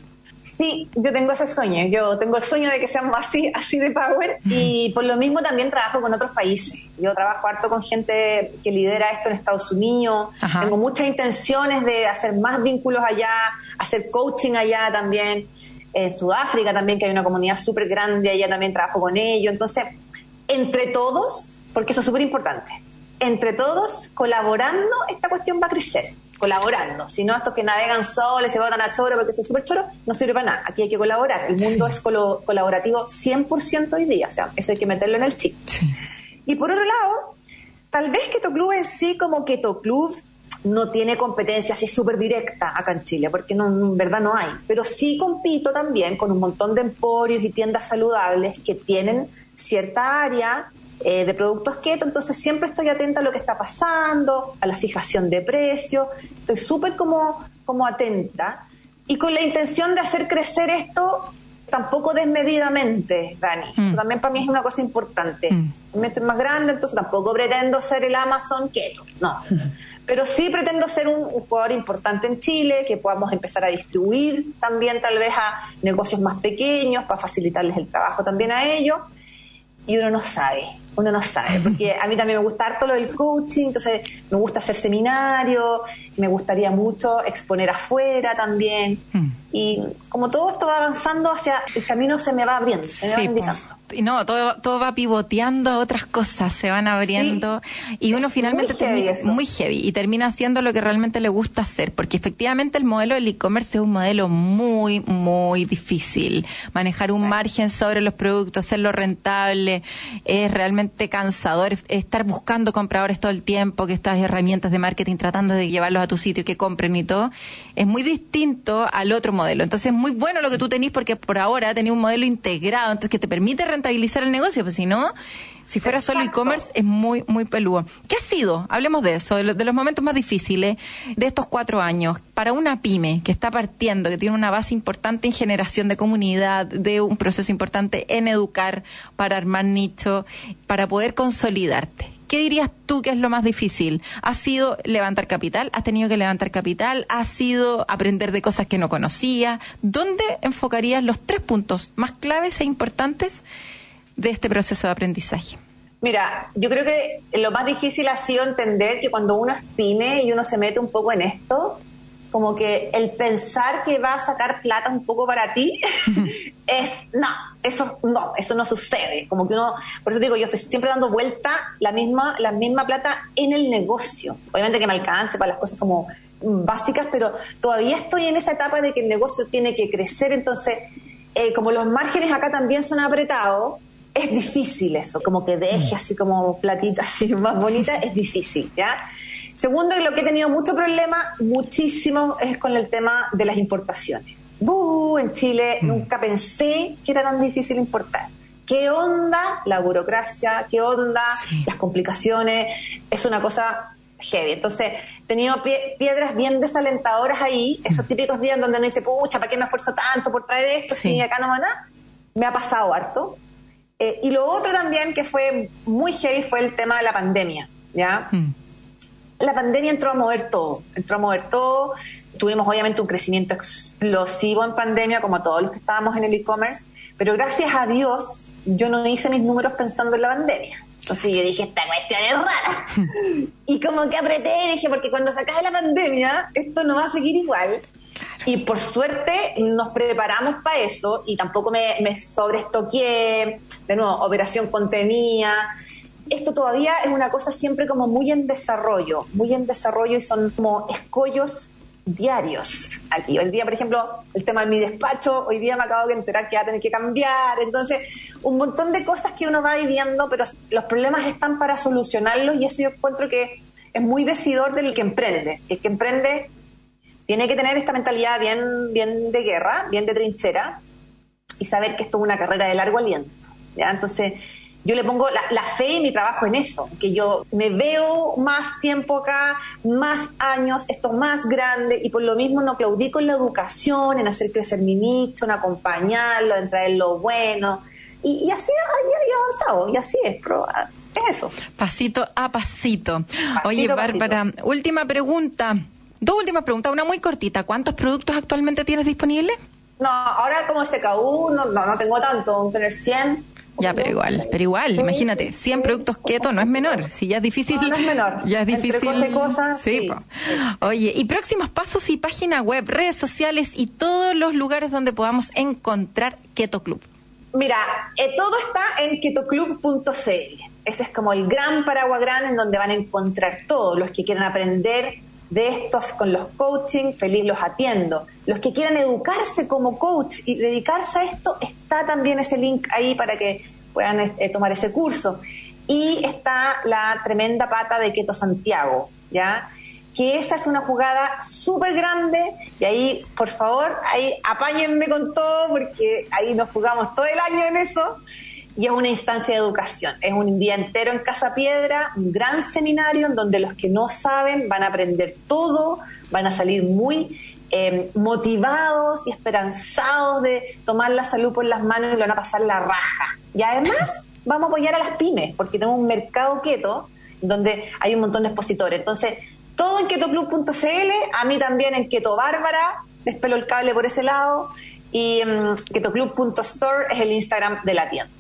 Sí, yo tengo ese sueño. Yo tengo el sueño de que seamos así, así de power y por lo mismo también trabajo con otros países. Yo trabajo harto con gente que lidera esto en Estados Unidos. Tengo muchas intenciones de hacer más vínculos allá, hacer coaching allá también. En Sudáfrica también, que hay una comunidad súper grande, allá también trabajo con ellos. Entonces, entre todos, porque eso es súper importante, entre todos, colaborando, esta cuestión va a crecer colaborando. Si no, estos que navegan solos, se botan a choro porque es súper choro, no sirve para nada. Aquí hay que colaborar. El mundo es colaborativo 100% hoy día. O sea, eso hay que meterlo en el chip. Y por otro lado, tal vez Keto Club en sí, como Keto Club, no tiene competencia así súper directa acá en Chile, porque no, en verdad no hay. Pero sí compito también con un montón de emporios y tiendas saludables que tienen cierta área eh, de productos keto, entonces siempre estoy atenta a lo que está pasando, a la fijación de precios, estoy súper como, como atenta y con la intención de hacer crecer esto tampoco desmedidamente, Dani. Mm. También para mí es una cosa importante. Mm. Me estoy más grande, entonces tampoco pretendo ser el Amazon keto, no. Pero sí pretendo ser un, un, jugador importante en Chile, que podamos empezar a distribuir también tal vez a negocios más pequeños para facilitarles el trabajo también a ellos. Y uno no sabe uno no sabe, <laughs> porque a mí también me gusta harto lo del coaching, entonces me gusta hacer seminarios, me gustaría mucho exponer afuera también. Hmm. Y como todo esto va avanzando hacia el camino se me va abriendo, se me va indicando no, todo, todo va pivoteando a otras cosas, se van abriendo y uno finalmente termina muy heavy y termina haciendo lo que realmente le gusta hacer, porque efectivamente el modelo del e-commerce es un modelo muy, muy difícil. Manejar un margen sobre los productos, hacerlo rentable, es realmente cansador. Estar buscando compradores todo el tiempo, que estas herramientas de marketing tratando de llevarlos a tu sitio, que compren y todo, es muy distinto al otro modelo. Entonces es muy bueno lo que tú tenés porque por ahora tenés un modelo integrado, entonces que te permite rentabilizar el negocio, pues si no, si fuera solo e-commerce es muy, muy peludo. ¿Qué ha sido? Hablemos de eso, de, los momentos más difíciles de estos cuatro años. Para una pyme que está partiendo, que tiene una base importante en generación de comunidad, de un proceso importante en educar, para armar nicho, para poder consolidarte. ¿Qué dirías tú que es lo más difícil? ¿Ha sido levantar capital? ¿Has tenido que levantar capital? ¿Ha sido aprender de cosas que no conocía? ¿Dónde enfocarías los tres puntos más claves e importantes de este proceso de aprendizaje? Mira, yo creo que lo más difícil ha sido entender que cuando uno es pyme y uno se mete un poco en esto, como que el pensar que va a sacar plata un poco para ti <laughs> es, no, eso no, eso no sucede. Como que uno, por eso digo, yo estoy siempre dando vuelta la misma, la misma plata en el negocio. Obviamente que me alcance para las cosas como básicas, pero todavía estoy en esa etapa de que el negocio tiene que crecer, entonces, eh, como los márgenes acá también son apretados, es difícil eso, como que deje así como platita así <laughs> más bonita, es difícil, ¿ya? Segundo, y lo que he tenido mucho problema, muchísimo, es con el tema de las importaciones. En Chile mm. nunca pensé que era tan difícil importar. ¿Qué onda la burocracia? ¿Qué onda las complicaciones? Es una cosa heavy. Entonces, he tenido piedras bien desalentadoras ahí, esos mm. típicos días donde uno dice, pucha, ¿para qué me esfuerzo tanto por traer esto si acá no va nada? Me ha pasado harto. Eh, y lo otro también que fue muy heavy fue el tema de la pandemia, ¿ya? Mm la pandemia entró a mover todo, entró a mover todo. Tuvimos obviamente un crecimiento explosivo en pandemia, como todos los que estábamos en el e-commerce, pero gracias a Dios yo no hice mis números pensando en la pandemia. Entonces yo dije, esta cuestión es rara. <laughs> y como que apreté y dije, porque cuando se acabe la pandemia, esto no va a seguir igual. Y por suerte nos preparamos para eso y tampoco me, me sobreestoqué, de nuevo, operación contenida. Esto todavía es una cosa siempre como muy en desarrollo, muy en desarrollo y son como escollos diarios aquí. Hoy día, por ejemplo, el tema de mi despacho, hoy día me acabo de enterar que va a tener que cambiar. Entonces, un montón de cosas que uno va viviendo, pero los problemas están para solucionarlos y eso yo encuentro que es muy decidor del que emprende. El que emprende tiene que tener esta mentalidad bien, bien de guerra, bien de trinchera y saber que esto es una carrera de largo aliento. ¿ya? Entonces, yo le pongo la, fe y mi trabajo en eso, que yo me veo más tiempo acá, más años, esto más grande y por lo mismo no claudico en la educación, en hacer crecer mi nicho, en acompañarlo, en traer lo bueno. Y, así he avanzado, y así es, es eso. Pasito a pasito. Oye, Bárbara, última pregunta. Dos últimas preguntas, una muy cortita. ¿Cuántos productos actualmente tienes disponibles? No, ahora como SKU no, no, no tengo tanto, tener 100 ya, pero igual, pero igual, imagínate, 100 productos keto no es menor, si ya es difícil. No, es menor. <laughs> Ya es difícil. Entre cosas, sí. Oye, y próximos pasos y página web, redes sociales y todos los lugares donde podamos encontrar Keto Club. Mira, eh, todo está en ketoclub.cl. Ese es como el gran paraguas grande en donde van a encontrar todos los que quieran aprender de estos con los coaching, feliz los atiendo. Los que quieran educarse como coach y dedicarse a esto, está también ese link ahí para que puedan eh, tomar ese curso. Y está la tremenda pata de Keto Santiago, ¿ya? Que esa es una jugada súper grande y ahí, por favor, ahí apáñenme con todo porque ahí nos jugamos todo el año en eso y es una instancia de educación. Es un día entero en Casa Piedra, un gran seminario en donde los que no saben van a aprender todo, van a salir muy eh, motivados y esperanzados de tomar la salud por las manos y lo van a pasar la raja. Y además vamos a apoyar a las pymes, porque tenemos un mercado keto donde hay un montón de expositores. Entonces, todo en ketoclub.cl, a mí también en Keto Bárbara, despelo el cable por ese lado, y um, ketoclub.store es el Instagram de la tienda.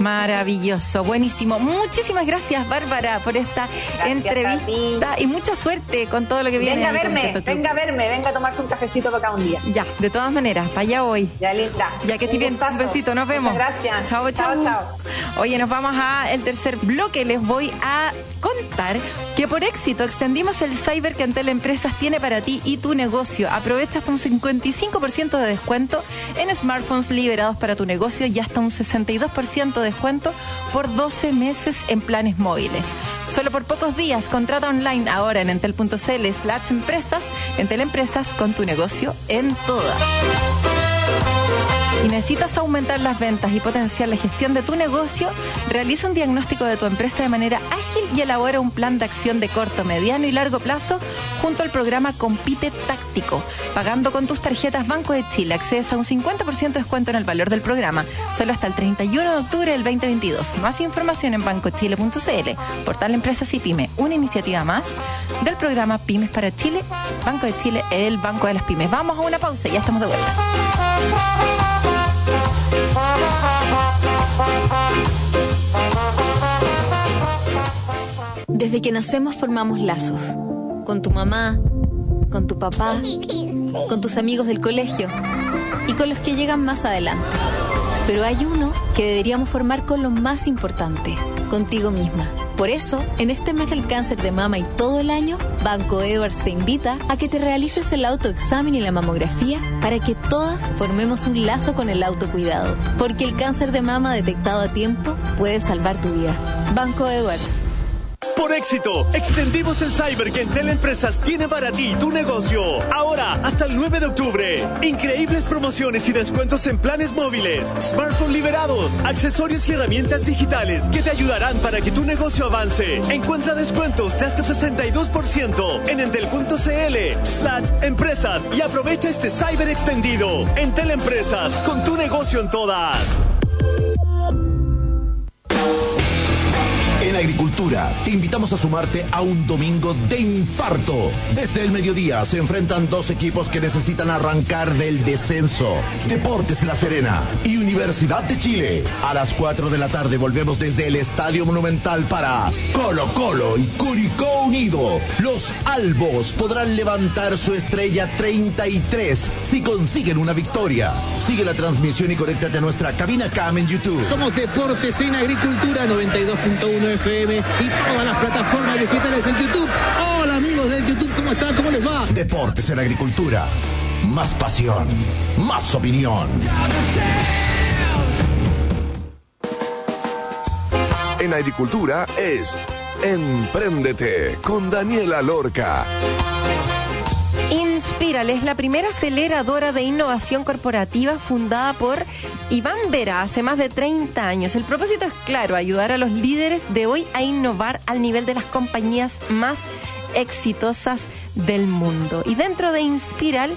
Maravilloso, buenísimo. Muchísimas gracias, Bárbara, por esta entrevista y mucha suerte con todo lo que viene. Venga a verme, venga a verme, venga a tomarse un cafecito para acá un día. Ya, de todas maneras, para allá hoy. Ya, linda. Ya que estoy bien, un besito, nos vemos. gracias. Chao, chao. Chao, Oye, nos vamos a el tercer bloque. Les voy a contar que por éxito extendimos el cyber que Antel Empresas tiene para ti y tu negocio. Aprovecha hasta un 55% de descuento en smartphones liberados para tu negocio y hasta un 62% de descuento por 12 meses en planes móviles. Solo por pocos días, contrata online ahora en entel.cl slash empresas, Entel Empresas con tu negocio en todas y necesitas aumentar las ventas y potenciar la gestión de tu negocio, realiza un diagnóstico de tu empresa de manera ágil y elabora un plan de acción de corto, mediano y largo plazo junto al programa Compite Táctico. Pagando con tus tarjetas Banco de Chile, accedes a un 50% de descuento en el valor del programa, solo hasta el 31 de octubre del 2022. Más información en bancochile.cl, portal Empresas y Pyme, una iniciativa más del programa Pymes para Chile, Banco de Chile, el Banco de las Pymes. Vamos a una pausa y ya estamos de vuelta. Desde que nacemos formamos lazos. Con tu mamá, con tu papá, con tus amigos del colegio y con los que llegan más adelante. Pero hay uno que deberíamos formar con lo más importante, contigo misma. Por eso, en este mes del cáncer de mama y todo el año, Banco Edwards te invita a que te realices el autoexamen y la mamografía para que todas formemos un lazo con el autocuidado. Porque el cáncer de mama detectado a tiempo puede salvar tu vida. Banco Edwards por éxito, extendimos el cyber que Entel Empresas tiene para ti tu negocio. Ahora, hasta el 9 de octubre. Increíbles promociones y descuentos en planes móviles, smartphones liberados, accesorios y herramientas digitales que te ayudarán para que tu negocio avance. Encuentra descuentos de hasta 62% en entel.cl slash empresas y aprovecha este cyber extendido. Entel Empresas, con tu negocio en todas. Agricultura, te invitamos a sumarte a un domingo de infarto. Desde el mediodía se enfrentan dos equipos que necesitan arrancar del descenso. Deportes La Serena y Universidad de Chile. A las 4 de la tarde volvemos desde el Estadio Monumental para Colo Colo y Curicó Unido. Los albos podrán levantar su estrella 33 si consiguen una victoria. Sigue la transmisión y conéctate a nuestra cabina cam en YouTube. Somos Deportes en Agricultura 92.1 FM y todas las plataformas digitales del YouTube. Hola amigos del YouTube, ¿cómo están? ¿Cómo les va? Deportes en Agricultura. Más pasión, más opinión. En agricultura es Empréndete con Daniela Lorca. Inspiral es la primera aceleradora de innovación corporativa fundada por Iván Vera hace más de 30 años. El propósito es claro, ayudar a los líderes de hoy a innovar al nivel de las compañías más exitosas del mundo. Y dentro de Inspiral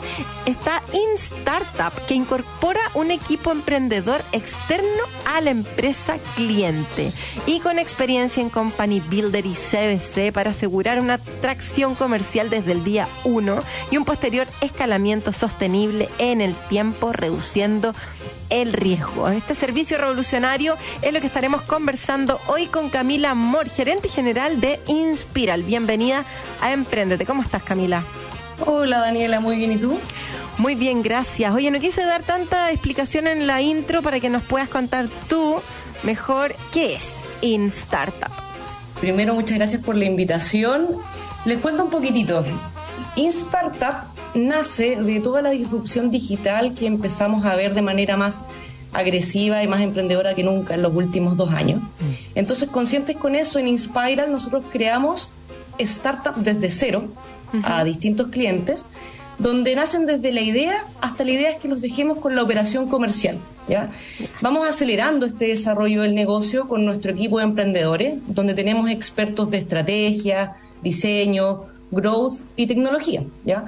está InStartup, que incorpora un equipo emprendedor externo a la empresa cliente y con experiencia en Company Builder y CBC para asegurar una tracción comercial desde el día 1 y un posterior escalamiento sostenible en el tiempo, reduciendo el riesgo. Este servicio revolucionario es lo que estaremos conversando hoy con Camila Mor, gerente general de Inspiral. Bienvenida a Emprendete. ¿Cómo estás, Camila? Hola, Daniela, muy bien. ¿Y tú? Muy bien, gracias. Oye, no quise dar tanta explicación en la intro para que nos puedas contar tú mejor qué es InStartup. Primero, muchas gracias por la invitación. Les cuento un poquitito. InStartup nace de toda la disrupción digital que empezamos a ver de manera más agresiva y más emprendedora que nunca en los últimos dos años. Entonces, conscientes con eso, en Inspiral nosotros creamos startups desde cero a distintos clientes, donde nacen desde la idea hasta la idea es que los dejemos con la operación comercial. ¿ya? Vamos acelerando este desarrollo del negocio con nuestro equipo de emprendedores, donde tenemos expertos de estrategia, diseño, growth y tecnología. ¿ya?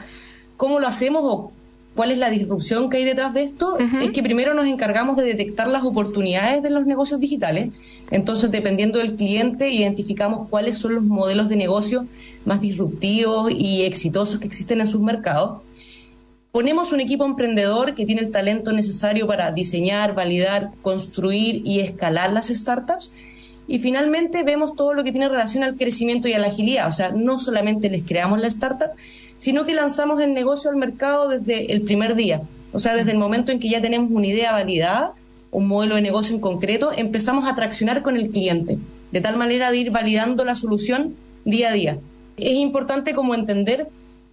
¿Cómo lo hacemos o cuál es la disrupción que hay detrás de esto? Es que primero nos encargamos de detectar las oportunidades de los negocios digitales. Entonces, dependiendo del cliente, identificamos cuáles son los modelos de negocio más disruptivos y exitosos que existen en sus mercados. Ponemos un equipo emprendedor que tiene el talento necesario para diseñar, validar, construir y escalar las startups. Y finalmente vemos todo lo que tiene relación al crecimiento y a la agilidad. O sea, no solamente les creamos la startup, sino que lanzamos el negocio al mercado desde el primer día. O sea, desde el momento en que ya tenemos una idea validada, un modelo de negocio en concreto, empezamos a traccionar con el cliente, de tal manera de ir validando la solución día a día. Es importante como entender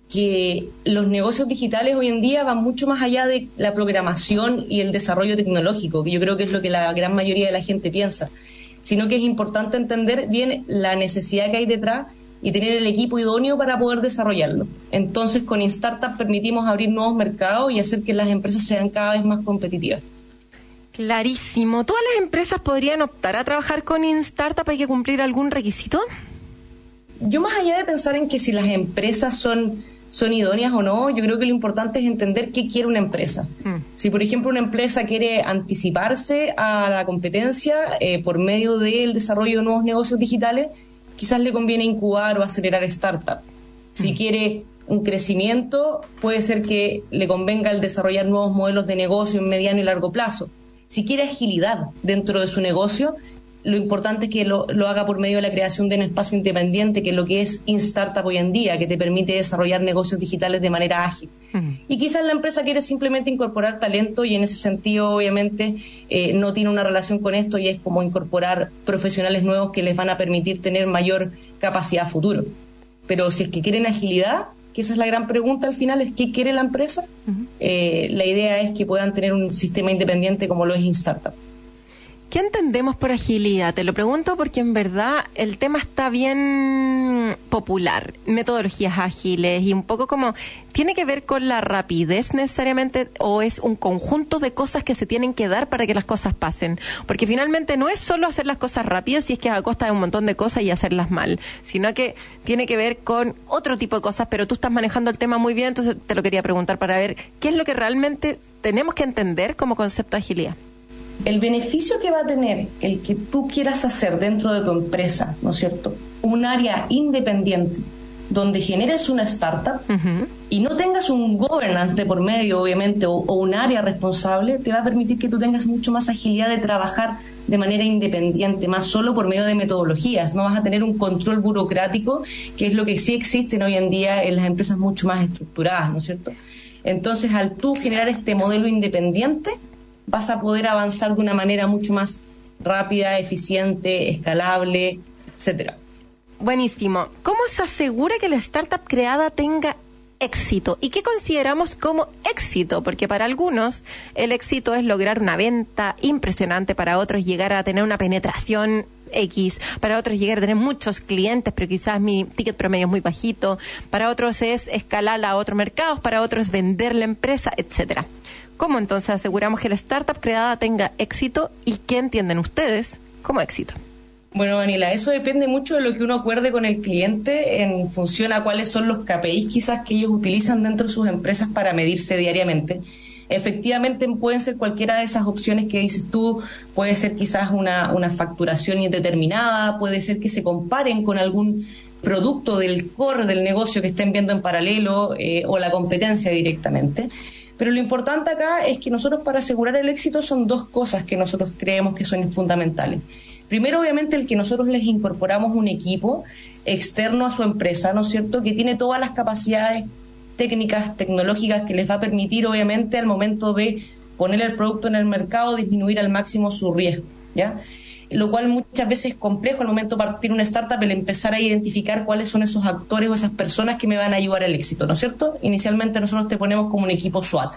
que los negocios digitales hoy en día van mucho más allá de la programación y el desarrollo tecnológico, que yo creo que es lo que la gran mayoría de la gente piensa, sino que es importante entender bien la necesidad que hay detrás y tener el equipo idóneo para poder desarrollarlo. Entonces, con InStartup permitimos abrir nuevos mercados y hacer que las empresas sean cada vez más competitivas. Clarísimo. ¿Todas las empresas podrían optar a trabajar con InStartup? ¿Hay que cumplir algún requisito? Yo más allá de pensar en que si las empresas son, son idóneas o no, yo creo que lo importante es entender qué quiere una empresa. Si, por ejemplo, una empresa quiere anticiparse a la competencia eh, por medio del desarrollo de nuevos negocios digitales, quizás le conviene incubar o acelerar startup. Si quiere un crecimiento, puede ser que le convenga el desarrollar nuevos modelos de negocio en mediano y largo plazo. Si quiere agilidad dentro de su negocio, lo importante es que lo, lo, haga por medio de la creación de un espacio independiente, que es lo que es InStartup hoy en día, que te permite desarrollar negocios digitales de manera ágil. Y quizás la empresa quiere simplemente incorporar talento y en ese sentido, obviamente, eh, no tiene una relación con esto y es como incorporar profesionales nuevos que les van a permitir tener mayor capacidad futuro. Pero si es que quieren agilidad, que esa es la gran pregunta al final, es qué quiere la empresa, eh, la idea es que puedan tener un sistema independiente como lo es InStartup. ¿Qué entendemos por agilidad? Te lo pregunto porque en verdad el tema está bien popular. Metodologías ágiles y un poco como, ¿tiene que ver con la rapidez necesariamente o es un conjunto de cosas que se tienen que dar para que las cosas pasen? Porque finalmente no es solo hacer las cosas rápido si es que es a costa de un montón de cosas y hacerlas mal, sino que tiene que ver con otro tipo de cosas, pero tú estás manejando el tema muy bien, entonces te lo quería preguntar para ver qué es lo que realmente tenemos que entender como concepto de agilidad. El beneficio que va a tener el que tú quieras hacer dentro de tu empresa, ¿no es cierto? Un área independiente donde generes una startup y no tengas un governance de por medio, obviamente, o, un área responsable, te va a permitir que tú tengas mucho más agilidad de trabajar de manera independiente, más solo por medio de metodologías. No vas a tener un control burocrático, que es lo que sí existe hoy en día en las empresas mucho más estructuradas, ¿no es cierto? Entonces, al tú generar este modelo independiente, vas a poder avanzar de una manera mucho más rápida, eficiente, escalable, etcétera. Buenísimo. ¿Cómo se asegura que la startup creada tenga éxito? ¿Y qué consideramos como éxito? Porque para algunos el éxito es lograr una venta impresionante, para otros llegar a tener una penetración X, para otros llegar a tener muchos clientes, pero quizás mi ticket promedio es muy bajito, para otros es escalar a otros mercados, para otros vender la empresa, etcétera. ¿Cómo entonces aseguramos que la startup creada tenga éxito y qué entienden ustedes como éxito? Bueno, Daniela, eso depende mucho de lo que uno acuerde con el cliente en función a cuáles son los KPIs quizás que ellos utilizan dentro de sus empresas para medirse diariamente. Efectivamente pueden ser cualquiera de esas opciones que dices tú, puede ser quizás una, una facturación indeterminada, puede ser que se comparen con algún producto del core del negocio que estén viendo en paralelo eh, o la competencia directamente. Pero lo importante acá es que nosotros para asegurar el éxito son dos cosas que nosotros creemos que son fundamentales. Primero, obviamente, el que nosotros les incorporamos un equipo externo a su empresa, ¿no es cierto?, que tiene todas las capacidades técnicas, tecnológicas que les va a permitir, obviamente, al momento de poner el producto en el mercado, disminuir al máximo su riesgo, ¿ya? Lo cual muchas veces es complejo al momento de partir una startup, el empezar a identificar cuáles son esos actores o esas personas que me van a ayudar al éxito, ¿no es cierto? Inicialmente nosotros te ponemos como un equipo SWAT.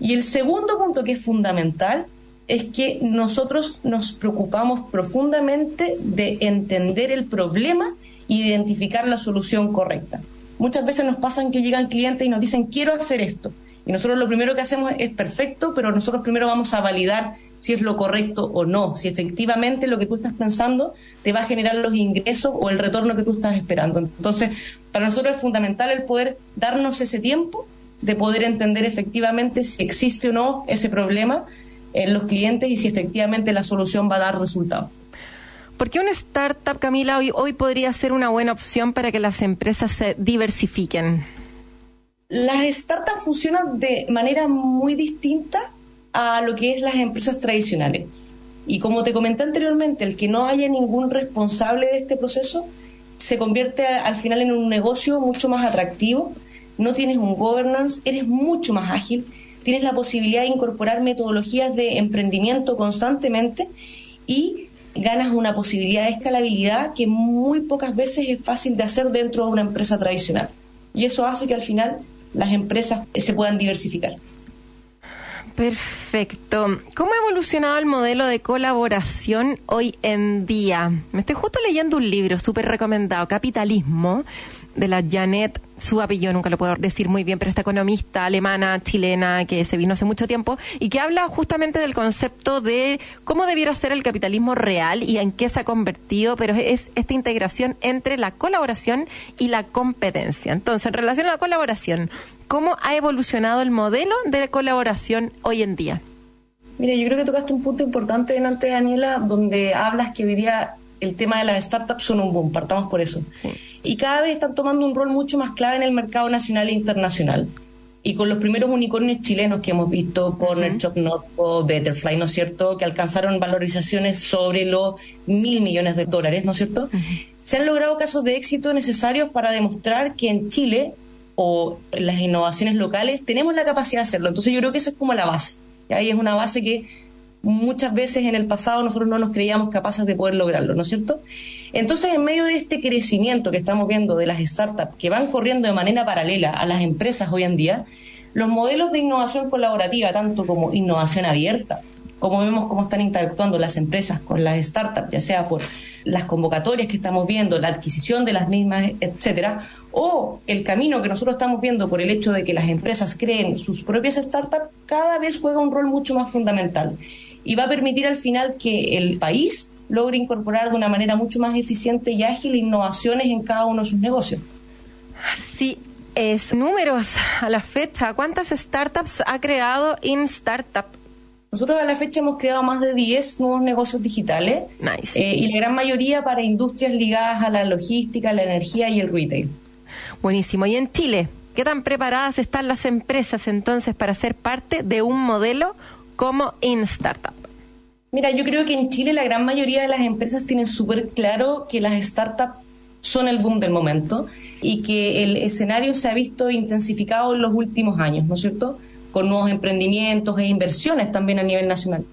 Y el segundo punto que es fundamental es que nosotros nos preocupamos profundamente de entender el problema e identificar la solución correcta. Muchas veces nos pasan que llegan clientes y nos dicen, quiero hacer esto. Y nosotros lo primero que hacemos es perfecto, pero nosotros primero vamos a validar si es lo correcto o no, si efectivamente lo que tú estás pensando te va a generar los ingresos o el retorno que tú estás esperando. Entonces, para nosotros es fundamental el poder darnos ese tiempo de poder entender efectivamente si existe o no ese problema en los clientes y si efectivamente la solución va a dar resultado. ¿Por qué una startup, Camila, hoy, hoy podría ser una buena opción para que las empresas se diversifiquen? Las startups funcionan de manera muy distinta a lo que es las empresas tradicionales. Y como te comenté anteriormente, el que no haya ningún responsable de este proceso se convierte al final en un negocio mucho más atractivo, no tienes un governance, eres mucho más ágil tienes la posibilidad de incorporar metodologías de emprendimiento constantemente y ganas una posibilidad de escalabilidad que muy pocas veces es fácil de hacer dentro de una empresa tradicional. Y eso hace que al final las empresas se puedan diversificar. Perfecto. ¿Cómo ha evolucionado el modelo de colaboración hoy en día? Me estoy justo leyendo un libro súper recomendado, Capitalismo, de la Janet su apellido nunca lo puedo decir muy bien, pero esta economista alemana, chilena, que se vino hace mucho tiempo y que habla justamente del concepto de cómo debiera ser el capitalismo real y en qué se ha convertido, pero es esta integración entre la colaboración y la competencia. Entonces, en relación a la colaboración, ¿cómo ha evolucionado el modelo de colaboración hoy en día? Mira, yo creo que tocaste un punto importante delante, Daniela, donde hablas que hoy día el tema de las startups son un boom, partamos por eso. Y cada vez están tomando un rol mucho más clave en el mercado nacional e internacional. Y con los primeros unicornios chilenos que hemos visto, Corner, uh o Betterfly, ¿no es cierto?, que alcanzaron valorizaciones sobre los mil millones de dólares, ¿no es cierto?, se han logrado casos de éxito necesarios para demostrar que en Chile o las innovaciones locales tenemos la capacidad de hacerlo. Entonces yo creo que esa es como la base. Y ahí es una base que muchas veces en el pasado nosotros no nos creíamos capaces de poder lograrlo, ¿no es cierto? Entonces, en medio de este crecimiento que estamos viendo de las startups que van corriendo de manera paralela a las empresas hoy en día, los modelos de innovación colaborativa, tanto como innovación abierta, como vemos cómo están interactuando las empresas con las startups, ya sea por las convocatorias que estamos viendo, la adquisición de las mismas, etcétera, o el camino que nosotros estamos viendo por el hecho de que las empresas creen sus propias startups, cada vez juega un rol mucho más fundamental y va a permitir al final que el país logre incorporar de una manera mucho más eficiente y ágil innovaciones en cada uno de sus negocios. Sí, es números a la fecha. ¿Cuántas startups ha creado In Startup? Nosotros a la fecha hemos creado más de 10 nuevos negocios digitales Nice. eh, y la gran mayoría para industrias ligadas a la logística, la energía y el retail. Buenísimo. ¿Y en Chile? ¿Qué tan preparadas están las empresas entonces para ser parte de un modelo como InStartup? Mira, yo creo que en Chile la gran mayoría de las empresas tienen súper claro que las startups son el boom del momento y que el escenario se ha visto intensificado en los últimos años, ¿no es cierto? Con nuevos emprendimientos e inversiones también a nivel nacional.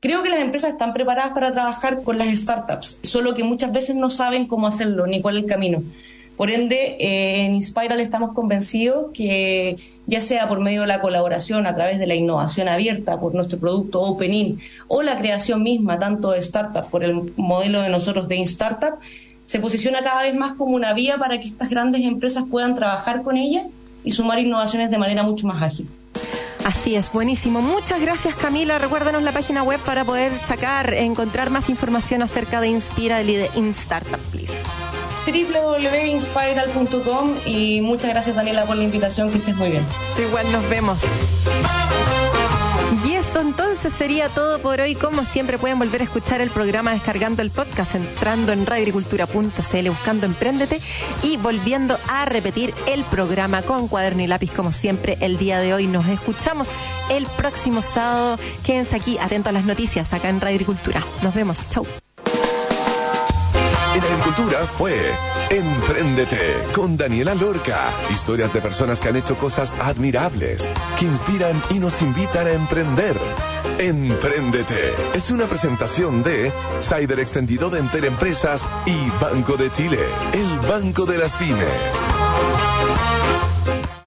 Creo que las empresas están preparadas para trabajar con las startups, solo que muchas veces no saben cómo hacerlo ni cuál es el camino. Por ende, eh, en Inspiral estamos convencidos que ya sea por medio de la colaboración a través de la innovación abierta por nuestro producto Openin o la creación misma tanto de startup por el modelo de nosotros de InStartup, se posiciona cada vez más como una vía para que estas grandes empresas puedan trabajar con ella y sumar innovaciones de manera mucho más ágil. Así es, buenísimo. Muchas gracias Camila. Recuérdanos la página web para poder sacar, encontrar más información acerca de Inspiral y de InStartup, please. www.inspiral.com y muchas gracias Daniela por la invitación, que estés muy bien. Igual nos vemos. Y eso entonces sería todo por hoy. Como siempre pueden volver a escuchar el programa descargando el podcast, entrando en radioagricultura.cl, buscando Emprendete y volviendo a repetir el programa con cuaderno y lápiz como siempre el día de hoy. Nos escuchamos el próximo sábado. Quédense aquí, atentos a las noticias acá en Radio Agricultura. Nos vemos. Chau. En Agricultura fue Emprendete con Daniela Lorca. Historias de personas que han hecho cosas admirables, que inspiran y nos invitan a emprender. Emprendete es una presentación de Cyber Extendido de Enter Empresas y Banco de Chile, el banco de las pymes.